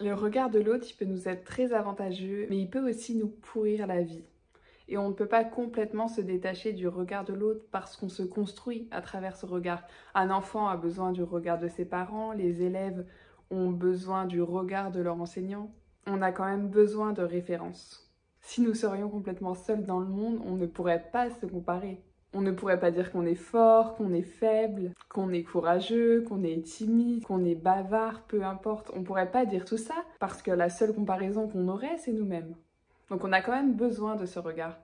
Le regard de l'autre, il peut nous être très avantageux, mais il peut aussi nous pourrir la vie. Et on ne peut pas complètement se détacher du regard de l'autre parce qu'on se construit à travers ce regard. Un enfant a besoin du regard de ses parents, les élèves ont besoin du regard de leur enseignant. On a quand même besoin de références. Si nous serions complètement seuls dans le monde, on ne pourrait pas se comparer. On ne pourrait pas dire qu'on est fort, qu'on est faible, qu'on est courageux, qu'on est timide, qu'on est bavard, peu importe. On pourrait pas dire tout ça parce que la seule comparaison qu'on aurait, c'est nous-mêmes. Donc on a quand même besoin de ce regard.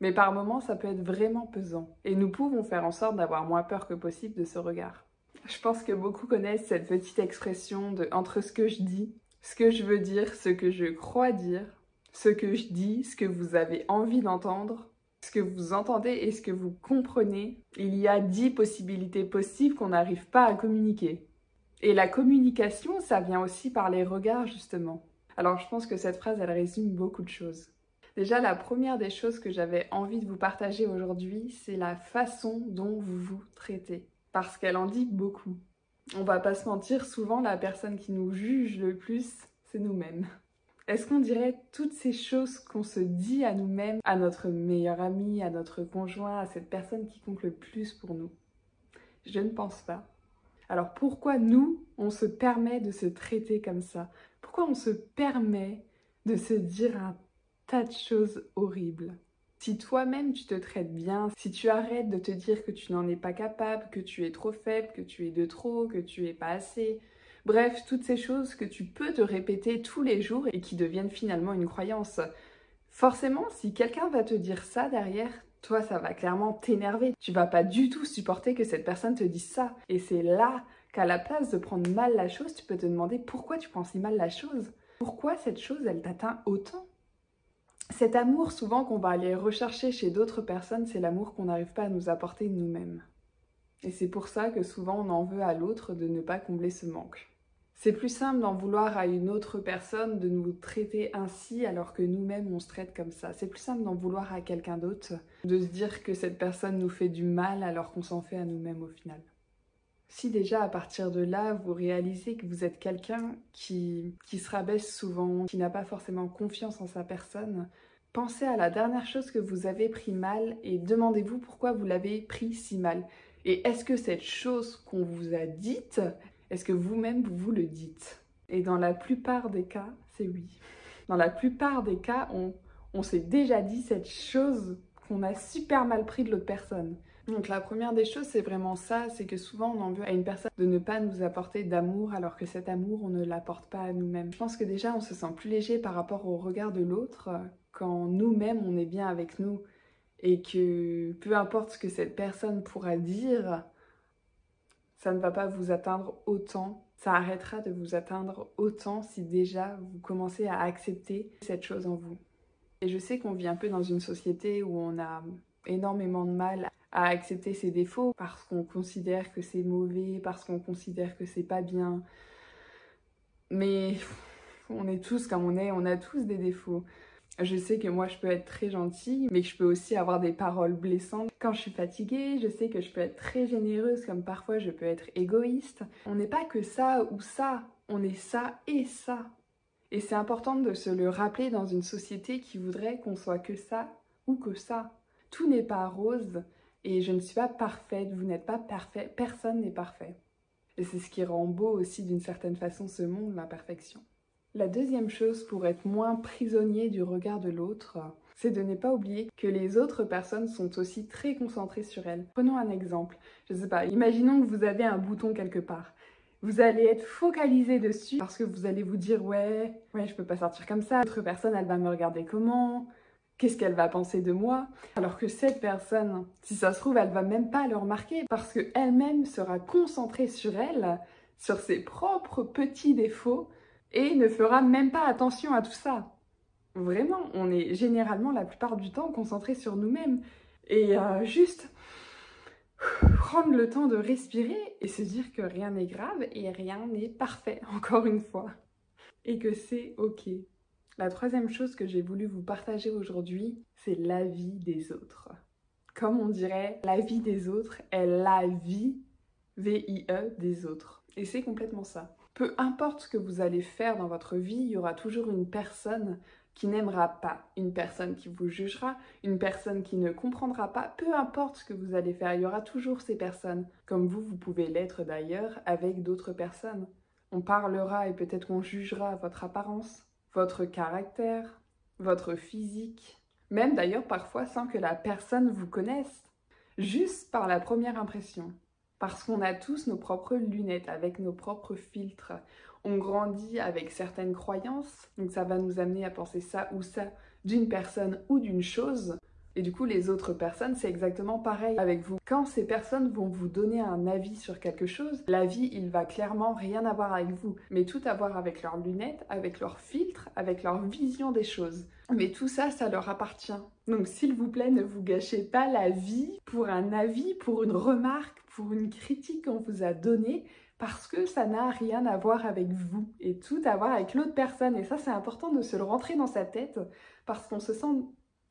Mais par moments, ça peut être vraiment pesant. Et nous pouvons faire en sorte d'avoir moins peur que possible de ce regard. Je pense que beaucoup connaissent cette petite expression de entre ce que je dis, ce que je veux dire, ce que je crois dire, ce que je dis, ce que vous avez envie d'entendre, ce que vous entendez et ce que vous comprenez. Il y a dix possibilités possibles qu'on n'arrive pas à communiquer. Et la communication, ça vient aussi par les regards, justement. Alors je pense que cette phrase, elle résume beaucoup de choses. Déjà, la première des choses que j'avais envie de vous partager aujourd'hui, c'est la façon dont vous vous traitez. Parce qu'elle en dit beaucoup. On va pas se mentir, souvent la personne qui nous juge le plus, c'est nous-mêmes. Est-ce qu'on dirait toutes ces choses qu'on se dit à nous-mêmes, à notre meilleur ami, à notre conjoint, à cette personne qui compte le plus pour nous? Je ne pense pas. Alors pourquoi nous, on se permet de se traiter comme ça? Pourquoi on se permet de se dire un tas de choses horribles? Si toi-même tu te traites bien, si tu arrêtes de te dire que tu n'en es pas capable, que tu es trop faible, que tu es de trop, que tu es pas assez, bref, toutes ces choses que tu peux te répéter tous les jours et qui deviennent finalement une croyance. Forcément, si quelqu'un va te dire ça derrière, toi ça va clairement t'énerver. Tu vas pas du tout supporter que cette personne te dise ça. Et c'est là qu'à la place de prendre mal la chose, tu peux te demander pourquoi tu prends si mal la chose. Pourquoi cette chose, elle t'atteint autant? Cet amour, souvent, qu'on va aller rechercher chez d'autres personnes, c'est l'amour qu'on n'arrive pas à nous apporter nous-mêmes. Et c'est pour ça que souvent on en veut à l'autre de ne pas combler ce manque. C'est plus simple d'en vouloir à une autre personne de nous traiter ainsi alors que nous-mêmes on se traite comme ça. C'est plus simple d'en vouloir à quelqu'un d'autre, de se dire que cette personne nous fait du mal alors qu'on s'en fait à nous-mêmes au final. Si déjà à partir de là, vous réalisez que vous êtes quelqu'un qui, qui se rabaisse souvent, qui n'a pas forcément confiance en sa personne, pensez à la dernière chose que vous avez pris mal et demandez-vous pourquoi vous l'avez pris si mal. Et est-ce que cette chose qu'on vous a dite, est-ce que vous-même vous vous le dites? Et dans la plupart des cas, c'est oui. Dans la plupart des cas, on, on s'est déjà dit cette chose qu'on a super mal pris de l'autre personne. Donc la première des choses, c'est vraiment ça, c'est que souvent on en veut à une personne de ne pas nous apporter d'amour alors que cet amour, on ne l'apporte pas à nous-mêmes. Je pense que déjà on se sent plus léger par rapport au regard de l'autre euh, quand nous-mêmes on est bien avec nous et que peu importe ce que cette personne pourra dire, ça ne va pas vous atteindre autant, ça arrêtera de vous atteindre autant si déjà vous commencez à accepter cette chose en vous. Et je sais qu'on vit un peu dans une société où on a énormément de mal à accepter ses défauts parce qu'on considère que c'est mauvais, parce qu'on considère que c'est pas bien. Mais on est tous comme on est, on a tous des défauts. Je sais que moi je peux être très gentille, mais que je peux aussi avoir des paroles blessantes. Quand je suis fatiguée, je sais que je peux être très généreuse, comme parfois je peux être égoïste. On n'est pas que ça ou ça, on est ça et ça. Et c'est important de se le rappeler dans une société qui voudrait qu'on soit que ça ou que ça. Tout n'est pas rose, et je ne suis pas parfaite, vous n'êtes pas parfait, personne n'est parfait. Et c'est ce qui rend beau aussi d'une certaine façon ce monde, l'imperfection. La deuxième chose pour être moins prisonnier du regard de l'autre, c'est de ne pas oublier que les autres personnes sont aussi très concentrées sur elles. Prenons un exemple. Je sais pas, imaginons que vous avez un bouton quelque part. Vous allez être focalisé dessus parce que vous allez vous dire ouais, ouais, je peux pas sortir comme ça. L'autre personne, elle va me regarder comment? Qu'est-ce qu'elle va penser de moi? Alors que cette personne, si ça se trouve, elle va même pas le remarquer parce qu'elle-même sera concentrée sur elle, sur ses propres petits défauts et ne fera même pas attention à tout ça. Vraiment, on est généralement la plupart du temps concentré sur nous-mêmes et euh, juste prendre le temps de respirer et se dire que rien n'est grave et rien n'est parfait, encore une fois, et que c'est ok. La troisième chose que j'ai voulu vous partager aujourd'hui, c'est la vie des autres. Comme on dirait, la vie des autres est la vie, V-I-E, des autres. Et c'est complètement ça. Peu importe ce que vous allez faire dans votre vie, il y aura toujours une personne qui n'aimera pas, une personne qui vous jugera, une personne qui ne comprendra pas, peu importe ce que vous allez faire, il y aura toujours ces personnes, comme vous, vous pouvez l'être d'ailleurs avec d'autres personnes. On parlera et peut-être qu'on jugera votre apparence, votre caractère, votre physique, même d'ailleurs parfois sans que la personne vous connaisse, juste par la première impression. Parce qu'on a tous nos propres lunettes avec nos propres filtres on grandit avec certaines croyances, donc ça va nous amener à penser ça ou ça d'une personne ou d'une chose. Et du coup, les autres personnes, c'est exactement pareil avec vous. Quand ces personnes vont vous donner un avis sur quelque chose, l'avis, il va clairement rien avoir avec vous, mais tout avoir avec leurs lunettes, avec leurs filtres, avec leur vision des choses. Mais tout ça, ça leur appartient. Donc s'il vous plaît, ne vous gâchez pas la vie pour un avis, pour une remarque, une critique qu'on vous a donnée, parce que ça n'a rien à voir avec vous et tout à voir avec l'autre personne. Et ça, c'est important de se le rentrer dans sa tête parce qu'on se sent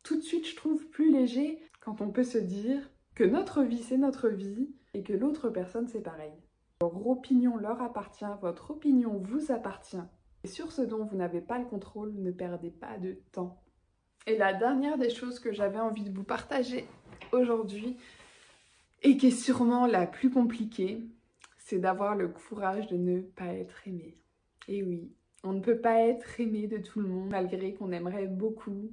tout de suite, je trouve, plus léger quand on peut se dire que notre vie, c'est notre vie et que l'autre personne, c'est pareil. Votre opinion leur appartient, votre opinion vous appartient. Et sur ce dont vous n'avez pas le contrôle, ne perdez pas de temps. Et la dernière des choses que j'avais envie de vous partager aujourd'hui, et qui est sûrement la plus compliquée, c'est d'avoir le courage de ne pas être aimé. Et oui, on ne peut pas être aimé de tout le monde malgré qu'on aimerait beaucoup,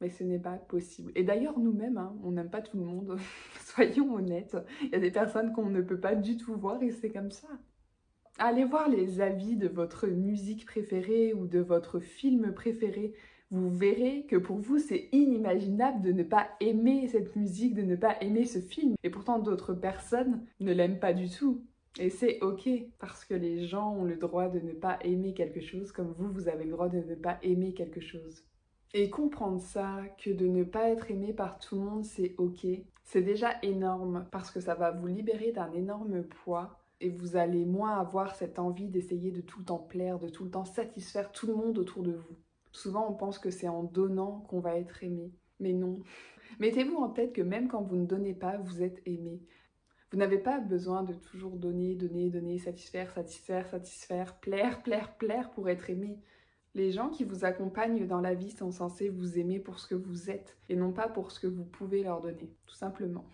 mais ce n'est pas possible. Et d'ailleurs, nous-mêmes, hein, on n'aime pas tout le monde, soyons honnêtes. Il y a des personnes qu'on ne peut pas du tout voir et c'est comme ça. Allez voir les avis de votre musique préférée ou de votre film préféré. Vous verrez que pour vous, c'est inimaginable de ne pas aimer cette musique, de ne pas aimer ce film. Et pourtant, d'autres personnes ne l'aiment pas du tout. Et c'est ok, parce que les gens ont le droit de ne pas aimer quelque chose, comme vous, vous avez le droit de ne pas aimer quelque chose. Et comprendre ça, que de ne pas être aimé par tout le monde, c'est ok, c'est déjà énorme, parce que ça va vous libérer d'un énorme poids, et vous allez moins avoir cette envie d'essayer de tout le temps plaire, de tout le temps satisfaire tout le monde autour de vous. Souvent, on pense que c'est en donnant qu'on va être aimé, mais non. Mettez-vous en tête que même quand vous ne donnez pas, vous êtes aimé. Vous n'avez pas besoin de toujours donner, donner, donner, satisfaire, satisfaire, satisfaire, plaire, plaire, plaire pour être aimé. Les gens qui vous accompagnent dans la vie sont censés vous aimer pour ce que vous êtes et non pas pour ce que vous pouvez leur donner, tout simplement.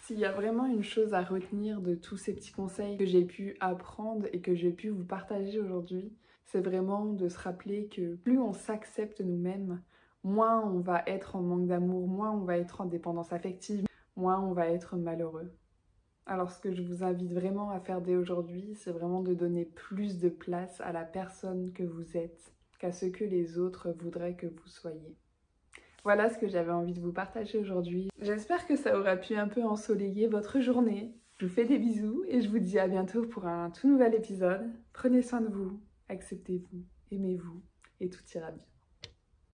S'il y a vraiment une chose à retenir de tous ces petits conseils que j'ai pu apprendre et que j'ai pu vous partager aujourd'hui, c'est vraiment de se rappeler que plus on s'accepte nous-mêmes, moins on va être en manque d'amour, moins on va être en dépendance affective, moins on va être malheureux. Alors ce que je vous invite vraiment à faire dès aujourd'hui, c'est vraiment de donner plus de place à la personne que vous êtes qu'à ce que les autres voudraient que vous soyez. Voilà ce que j'avais envie de vous partager aujourd'hui. J'espère que ça aura pu un peu ensoleiller votre journée. Je vous fais des bisous et je vous dis à bientôt pour un tout nouvel épisode. Prenez soin de vous, acceptez-vous, aimez-vous et tout ira bien.